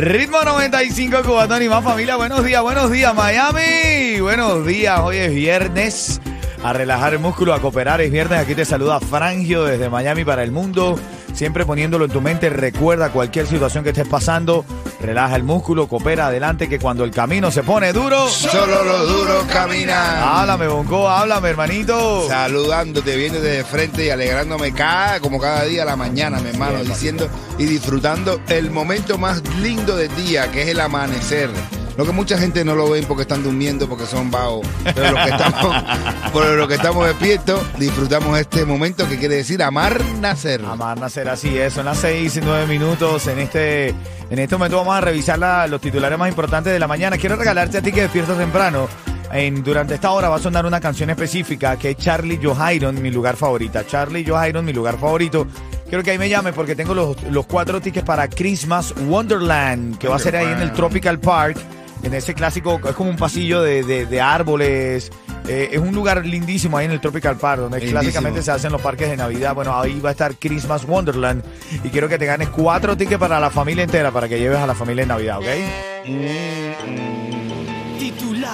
Ritmo 95 Cubatón y más familia. Buenos días, buenos días Miami. Buenos días, hoy es viernes. A relajar el músculo, a cooperar. Es viernes. Aquí te saluda Frangio desde Miami para el mundo. Siempre poniéndolo en tu mente. Recuerda cualquier situación que estés pasando. Relaja el músculo, coopera adelante. Que cuando el camino se pone duro. Solo los duros caminan. Háblame, Bonco, háblame, hermanito. Saludándote, viendo de frente y alegrándome cada, como cada día a la mañana, mi hermano, diciendo y disfrutando el momento más lindo del día, que es el amanecer. Lo que mucha gente no lo ven porque están durmiendo, porque son vagos. Pero los que estamos, pero los que estamos despiertos, disfrutamos este momento que quiere decir amar nacer. Amar nacer así es, son las 6 y 9 minutos. En este, en este momento vamos a revisar la- los titulares más importantes de la mañana. Quiero regalarte a ti que despiertas temprano. En, durante esta hora va a sonar una canción específica que es Charlie Johiron, mi lugar favorita. Charlie Johiron, mi lugar favorito. Quiero que ahí me llame porque tengo los, los cuatro tickets para Christmas Wonderland, que va a ser ahí en el Tropical Park, en ese clásico, es como un pasillo de, de- de árboles. Eh, es un lugar lindísimo ahí en el Tropical Park, donde Lindísimo. clásicamente se hacen los parques de Navidad. Bueno, ahí va a estar Christmas Wonderland. Y quiero que te ganes cuatro tickets para la familia entera, para que lleves a la familia en Navidad, ¿ok?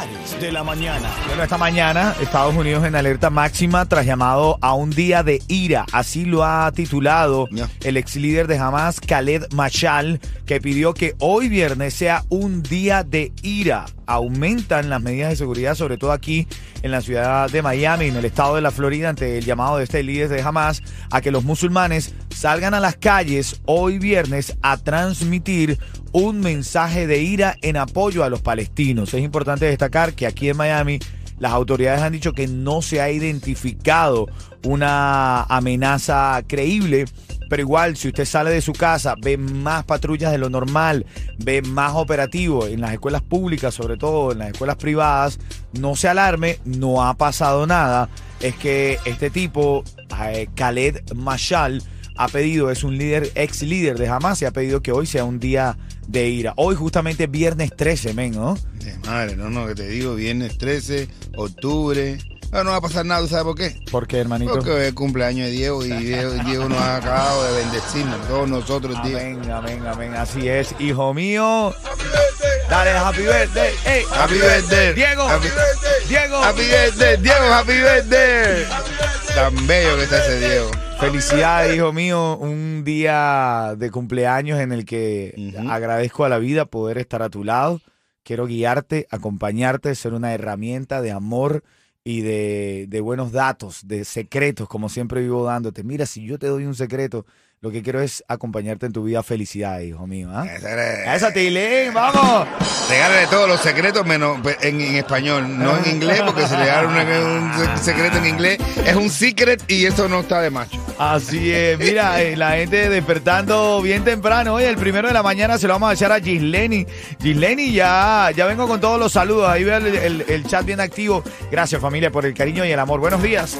Titulares de la mañana. Bueno, esta mañana Estados Unidos en alerta máxima tras llamado a un día de ira. Así lo ha titulado el ex líder de Hamas, Khaled Mashal, que pidió que hoy viernes sea un día de ira. Aumentan las medidas de seguridad, sobre todo aquí en la ciudad de Miami, en el estado de la Florida, ante el llamado de este líder de Hamas a que los musulmanes salgan a las calles hoy viernes a transmitir un mensaje de ira en apoyo a los palestinos. Es importante destacar que aquí en Miami las autoridades han dicho que no se ha identificado una amenaza creíble, pero igual si usted sale de su casa, ve más patrullas de lo normal, ve más operativos en las escuelas públicas, sobre todo en las escuelas privadas, no se alarme, no ha pasado nada. Es que este tipo, eh, Khaled Mashal, ha pedido, es un líder, ex líder de Hamas, y ha pedido que hoy sea un día de ira. Hoy justamente viernes 13, men, ¿no? De madre, no, no, que te digo, viernes 13, octubre. No, no va a pasar nada, ¿tú ¿sabes por qué? ¿Por qué, hermanito? Porque es el cumpleaños de Diego y Diego, Diego nos ha acabado de bendecirnos, todos nosotros, Diego. Amén, amén, amén. Así es, hijo mío. Dale, happy birthday. Happy birthday. Diego. Happy- Diego. Happy birthday, Diego, happy birthday. Tan bello que está ese Diego. Felicidades, hijo mío. Un día de cumpleaños en el que agradezco a la vida poder estar a tu lado. Quiero guiarte, acompañarte, ser una herramienta de amor y de, de buenos datos, de secretos, como siempre vivo dándote. Mira, si yo te doy un secreto, lo que quiero es acompañarte en tu vida. Felicidades, hijo mío. ¿ah? Ese era- Esa Tilín, vamos. Regálale todos los secretos menos en, en español, no en inglés, porque si le dan un, un secreto en inglés es un secret y eso no está de macho. Así es, mira, eh, la gente despertando bien temprano. Hoy el primero de la mañana se lo vamos a echar a Gisleni. Gisleni, ya, ya vengo con todos los saludos. Ahí veo el, el- el chat bien activo. Gracias familia por el cariño y el amor. Buenos días.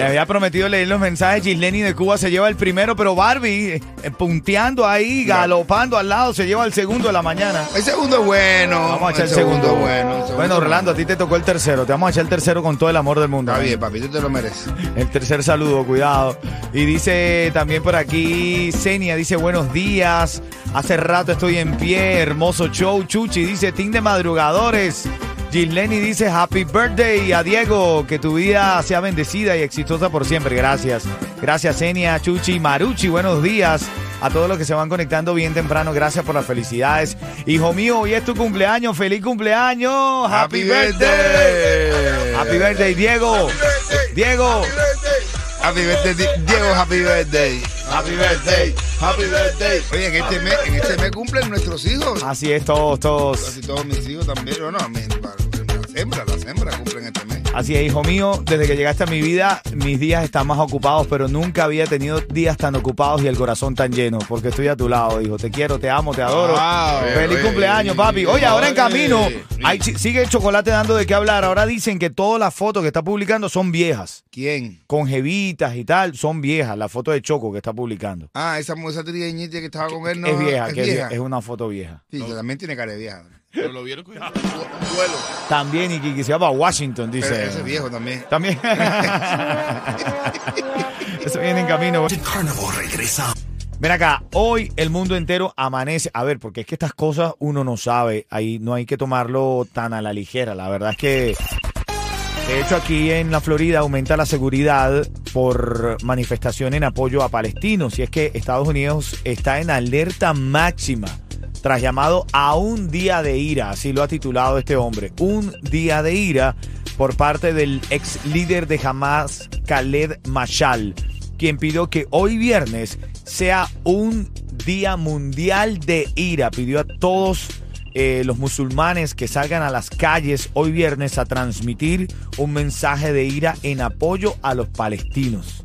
Le había prometido leer los mensajes. Gisleni de Cuba se lleva el primero, pero Barbie eh, eh, punteando ahí, galopando al lado, se lleva el segundo de la mañana. El segundo es bueno. Vamos a echar el segundo. es bueno. el segundo Bueno, es Orlando, a ti te tocó el tercero. Te vamos a echar el tercero con todo el amor del mundo. Está bien, papi, tú te lo mereces. El tercer saludo, cuidado. Y dice también por aquí, Senia dice buenos días. Hace rato estoy en pie, hermoso show. Chuchi dice team de madrugadores. Gisleni dice happy birthday a Diego, que tu vida sea bendecida y exitosa por siempre. Gracias. Gracias, Senia, Chuchi, Maruchi, buenos días. A todos los que se van conectando bien temprano, gracias por las felicidades. Hijo mío, hoy es tu cumpleaños, feliz cumpleaños. Happy, Happy birthday. birthday. Happy birthday, Diego. Diego. Happy birthday, Di- Diego, happy birthday. Happy birthday, happy birthday. Oye, en este mes, en este mes cumplen nuestros hijos. Así es, todos, todos. Casi todos mis hijos también. Bueno, mis- las hembras, las hembras cumplen este mes. Así es, hijo mío, desde que llegaste a mi vida, mis días están más ocupados, pero nunca había tenido días tan ocupados y el corazón tan lleno, porque estoy a tu lado, hijo. Te quiero, te amo, te adoro. Wow. Feliz Oye, cumpleaños, papi. Oye, ahora en camino, hay sigue el chocolate dando de qué hablar. Ahora dicen que todas las fotos que está publicando son viejas, ¿Quién? con jevitas y tal, son viejas. La foto de Choco que está publicando. Ah, esa, esa trigueñita que estaba con él no es vieja, es que es, vieja. es una foto vieja. Sí, que también tiene cara de vieja. Pero lo vieron con un vuelo. También, y que quisiera para Washington, Pero dice. ese es viejo también. También. Eso viene en camino. Carnival regresa. Ven acá, hoy el mundo entero amanece. A ver, porque es que estas cosas uno no sabe. Ahí no hay que tomarlo tan a la ligera. La verdad es que. De hecho, aquí en la Florida aumenta la seguridad por manifestación en apoyo a palestinos. Y es que Estados Unidos está en alerta máxima tras llamado a un día de ira, así lo ha titulado este hombre, un día de ira por parte del ex líder de Hamas, Khaled Mashal, quien pidió que hoy viernes sea un día mundial de ira. Pidió a todos eh, los musulmanes que salgan a las calles hoy viernes a transmitir un mensaje de ira en apoyo a los palestinos.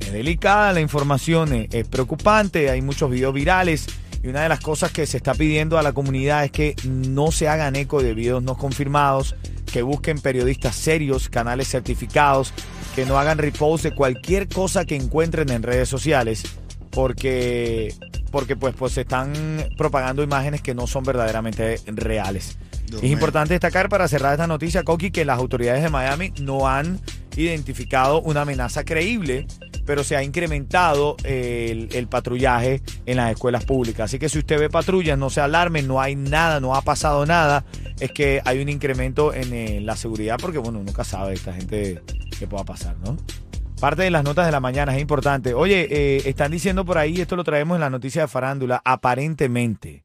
Es delicada la información, eh, es preocupante, hay muchos videos virales y una de las cosas que se está pidiendo a la comunidad es que no se hagan eco de videos no confirmados, que busquen periodistas serios, canales certificados, que no hagan repost de cualquier cosa que encuentren en redes sociales, porque, porque pues, pues se están propagando imágenes que no son verdaderamente reales. Dios Es importante destacar para cerrar esta noticia, Coqui, que las autoridades de Miami no han identificado una amenaza creíble, pero se ha incrementado eh, el, patrullaje en las escuelas públicas. Así que si usted ve patrullas, no se alarme, no hay nada, no ha pasado nada. Es que hay un incremento en eh, la seguridad porque, bueno, nunca sabe esta gente qué pueda pasar, ¿no? Parte de las notas de la mañana es importante. Oye, eh, están diciendo por ahí, esto lo traemos en la noticia de farándula, aparentemente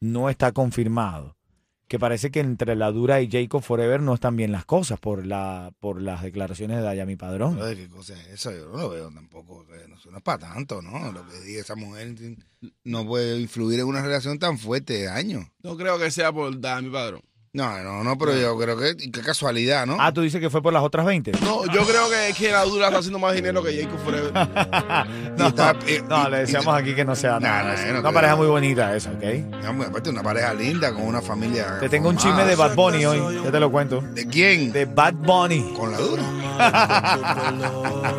no está confirmado, que parece que entre la Dura y Jacob Forever no están bien las cosas por la por las declaraciones de Dayami Padrón. ¿qué cosa es eso? Yo no lo veo tampoco. que No, es para tanto, ¿no? Lo que diga esa mujer no puede influir en una relación tan fuerte de años. No creo que sea por dar mi padrón. No, no, no, pero yo creo que qué casualidad, ¿no? Ah, tú dices que fue por las otras 20. No, yo creo que es que la dura está haciendo más dinero que Jacob Forever. No, está- eh, no, y- le decíamos aquí que no sea nada. no, una pareja muy bonita esa, ¿ok? No, aparte, una pareja linda con una familia. Te tengo un chisme de Bad Bunny hoy, ya te lo cuento. ¿De quién? De Bad Bunny. Con la dura.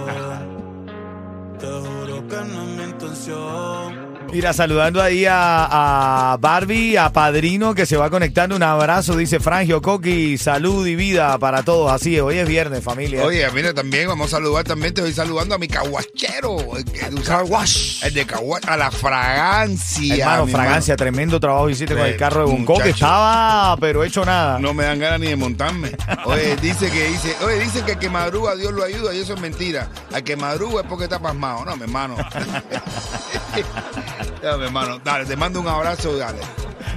Mira, saludando ahí a, a Barbie, a Padrino, que se va conectando. Un abrazo, dice Frangio Coqui. Salud y vida para todos. Así es, hoy es viernes, familia. Oye, mira, también vamos a saludar, también te estoy saludando a mi caguachero. El, El de caguach, a la fragancia. Hermano, fragancia, tremendo trabajo hiciste con el carro de Bonco, que estaba, pero hecho nada. No me dan ganas ni de montarme. Oye, dice que dice, oye, dice que el que madruga Dios lo ayuda y eso es mentira. Al que madruga es porque está pasmado. No, mi hermano. mi hermano. Dale, te mando un abrazo, dale.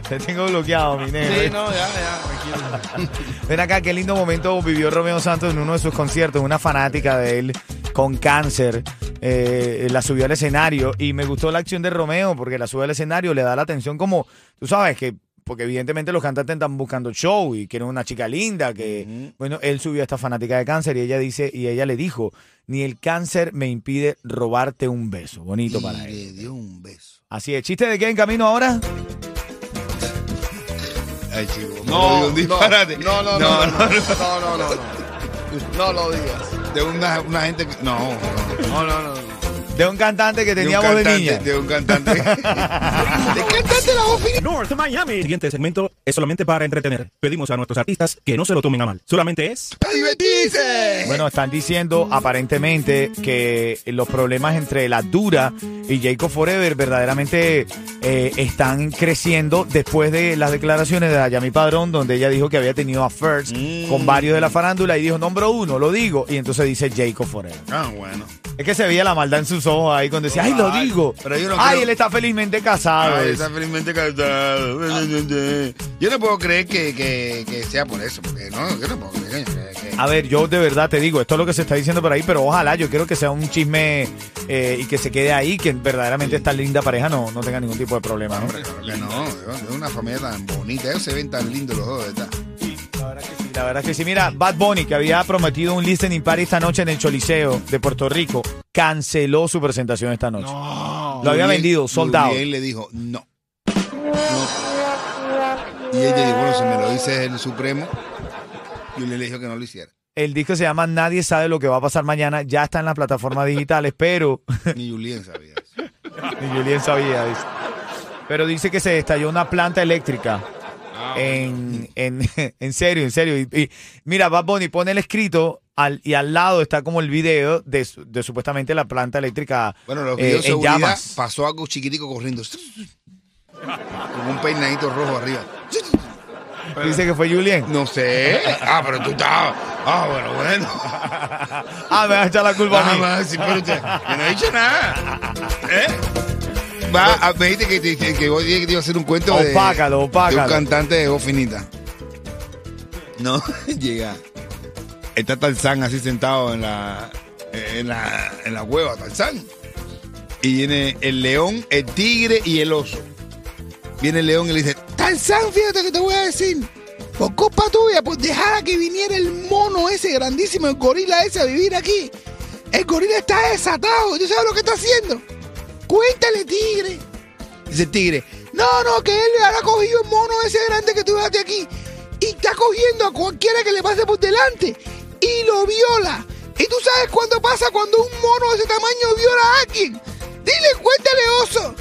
Te tengo bloqueado, mi negro. Sí, no, ya, ya, tranquilo. Ven acá, qué lindo momento vivió Romeo Santos en uno de sus conciertos. Una fanática de él con cáncer eh, la subió al escenario y me gustó la acción de Romeo porque la sube al escenario, le da la atención como, tú sabes que porque evidentemente los cantantes están buscando show y quieren una chica linda que bueno él subió a esta fanática de cáncer y ella dice y ella le dijo ni el cáncer me impide robarte un beso bonito para él le dio un beso. así es chiste de qué en camino ahora Ay, chico. No, no, no, no, no, no, no, no, no, no. No lo digas. De una, una gente que. No, no. No, no, no. De un cantante que De un tenía voz de cantante, niña De un cantante. de cantante la voz fina. North Miami. El siguiente segmento es solamente para entretener. Pedimos a nuestros artistas que no se lo tomen a mal. Solamente es ¡A divertirse! Bueno, están diciendo aparentemente que los problemas entre la Dura y Jacob Forever verdaderamente eh, están creciendo después de las declaraciones de Ayami Padrón, donde ella dijo que había tenido affairs con varios de la farándula y dijo, nombro uno, lo digo, y entonces dice Jacob Forever. Ah, bueno. Es que se veía la maldad en sus ojos ahí cuando decía, ay, lo digo. pero yo no ay, creo- él está felizmente casado. Ay, está felizmente casado. Yo no puedo creer que, que, que sea por eso, porque no, yo no puedo creer. que- que- A ver, yo de verdad te digo, esto es lo que se está diciendo por ahí, pero ojalá, yo quiero que sea un chisme eh, y que se quede ahí, que verdaderamente esta linda pareja no, no tenga ningún tipo de problema, ¿no? Hombre, claro que no, es una familia tan bonita, ellos se ven tan lindos los dos, ¿verdad? Verdad que sí, la verdad que sí. Mira, Bad Bunny, que había prometido un listening party esta noche en el Choliseo de Puerto Rico, canceló su presentación esta noche. Lo había vendido, soldado. Julián le dijo, no. No. Y ella dijo, bueno, si me lo dice el Supremo, y le dijo que no lo hiciera. El disco se llama Nadie sabe lo que va a pasar mañana. Ya está en las plataformas digitales, pero Ni Julián sabía eso. ni Julián sabía. dice. Pero dice que se estalló una planta eléctrica. En, en, en serio, en serio. Y, y mira, Bad Bunny pone el escrito al, y al lado está como el video de, de supuestamente la planta eléctrica Bueno, los eh, en llamas. pasó algo chiquitico corriendo. Con un peinadito rojo arriba. Dice que fue Julián. No sé. Ah, pero tú estabas. Ah, bueno, bueno. Ah, me vas a echar la culpa a Ah, mí. más, sí, pero yo no he dicho nada. ¿Eh? Va, a- me dijiste que, que, que hoy día que te iba a hacer un cuento de, Opácalo, de opácalo. un cantante de voz finita. No, llega. Está Tarzán así sentado en la, en la, en la cueva, Tarzán. Y viene el león, el tigre y el oso. Viene el león y le dice, Tarzán, fíjate que te voy a decir. Por culpa tuya, por dejar a que viniera el mono ese grandísimo, el gorila ese a vivir aquí. El gorila está desatado. ¿Tú sabes lo que está haciendo? Cuéntale, tigre. Dice el tigre, no, no, que él le ha cogido el mono ese grande que tú dejaste aquí. Y está cogiendo a cualquiera que le pase por delante. Y lo viola. ¿Y tú sabes cuándo pasa cuando un mono de ese tamaño viola a alguien? Dile, cuéntale, oso.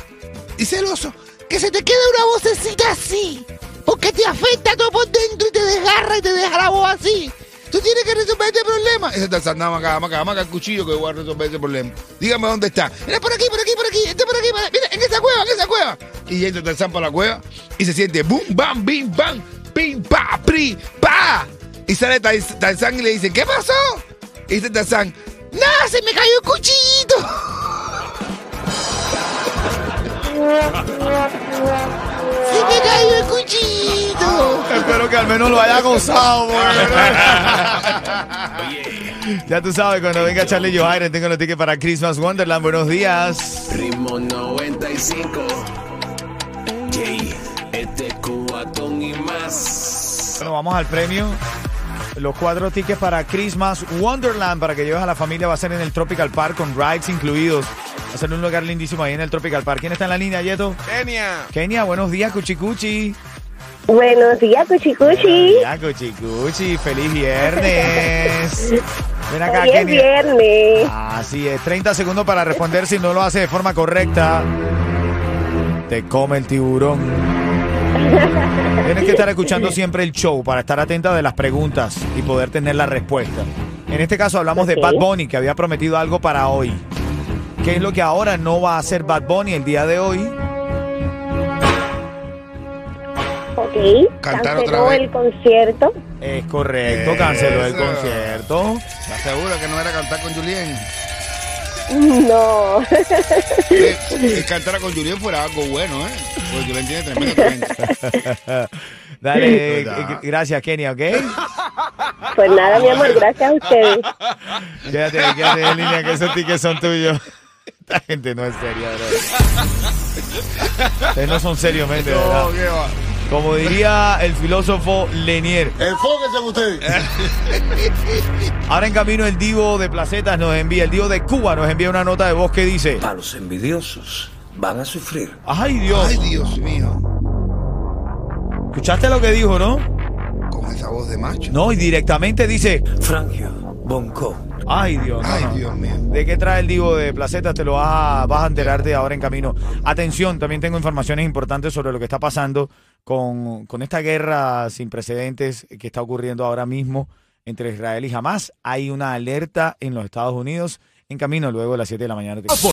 Dice el oso, que se te quede una vocecita así. Porque te afecta todo por dentro y te desgarra y te deja la voz así. Tú tienes que resolver este problema. Ese está sandando acá, acá, acá, el cuchillo que voy a resolver ese problema. Dígame dónde está. Mira, por aquí, por aquí, por aquí. Este por aquí, por- mira, en esa cueva, en esa cueva. Y entra Tarzán para la cueva y se siente boom, bam, bim, bam, pim, pa, pri, pa. Y sale Tar- Tarzán y le dice, ¿qué pasó? Y dice Tarzán, nada, se me cayó el cuchillito. Espero que al menos lo haya gozado. ya tú sabes, cuando venga Charlie Johaire, tengo los tickets para Christmas Wonderland. Buenos días. Ritmo 95. Jay, este es Cubatón y más. Bueno, vamos al premio. Los cuatro tickets para Christmas Wonderland para que lleves a la familia va a ser en el Tropical Park con rides incluidos. Va a ser un lugar lindísimo ahí en el Tropical Park. ¿Quién está en la línea, Yeto? Kenia. Kenia, buenos días, Cuchicuchi. Buenos días, Cuchicuchi. Ya, Cuchicuchi, feliz viernes. Ven acá, Hoy es Kenia. viernes. Así es, 30 segundos para responder si no lo hace de forma correcta. Te come el tiburón. Tienes que estar escuchando siempre el show para estar atenta de las preguntas y poder tener la respuesta. En este caso hablamos de. Bad Bunny, que había prometido algo para hoy. ¿Qué es lo que ahora no va a hacer Bad Bunny el día de hoy? Ok. Cantar Canceló otra vez. el concierto. Es correcto, canceló el Eso. concierto. ¿Estás segura que no era cantar con Julián? No. Eh, eh, cantar con Julián fuera algo bueno, ¿eh? Porque Julián tiene tremendo talento. Dale, Verdad. eh, gracias Kenia, ¿ok? Pues nada, mi amor, gracias a ustedes. Quédate, quédate en línea que esos tickets son tuyos. Esta gente no es seria, bro. Ustedes no son serios, mente, ¿verdad? Como diría el filósofo Lenier. Enfóquense en ustedes. Ahora en camino el Divo de Placetas nos envía, el Divo de Cuba nos envía una nota de voz que dice, A los envidiosos van a sufrir. ay Dios, Ay, Dios mío. ¿escuchaste lo que dijo, no? Con esa voz de macho. No, y directamente dice, Frangio, Bonco. ay Dios, no, Ay, no. Dios mío. ¿De qué trae el Divo de Placetas? Te lo vas a, vas a enterarte ahora en camino. Atención, también tengo informaciones importantes sobre lo que está pasando con, con esta guerra sin precedentes que está ocurriendo ahora mismo entre Israel y Hamas. Hay una alerta en los Estados Unidos en camino luego de las 7 de la mañana.